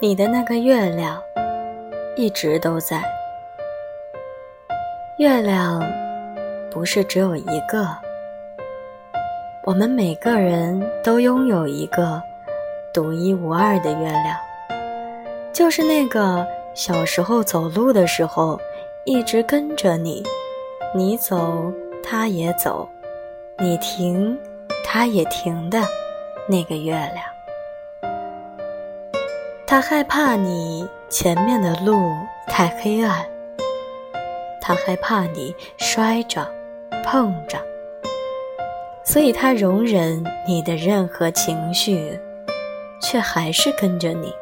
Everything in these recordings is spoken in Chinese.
你的那个月亮一直都在。月亮不是只有一个，我们每个人都拥有一个独一无二的月亮，就是那个小时候走路的时候一直跟着你，你走它也走，你停它也停的那个月亮。他害怕你前面的路太黑暗，他害怕你摔着、碰着，所以他容忍你的任何情绪，却还是跟着你，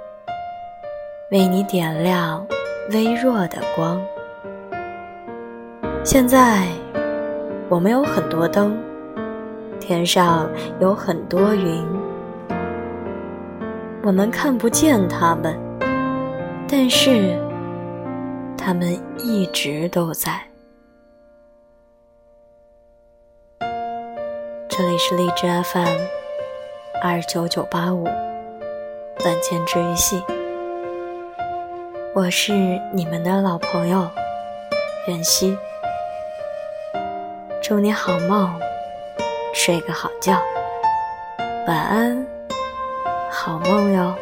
为你点亮微弱的光。现在我们有很多灯，天上有很多云。我们看不见他们，但是他们一直都在。这里是荔枝 FM 二九九八五晚间治愈系，我是你们的老朋友袁熙。祝你好梦，睡个好觉，晚安。好梦哟。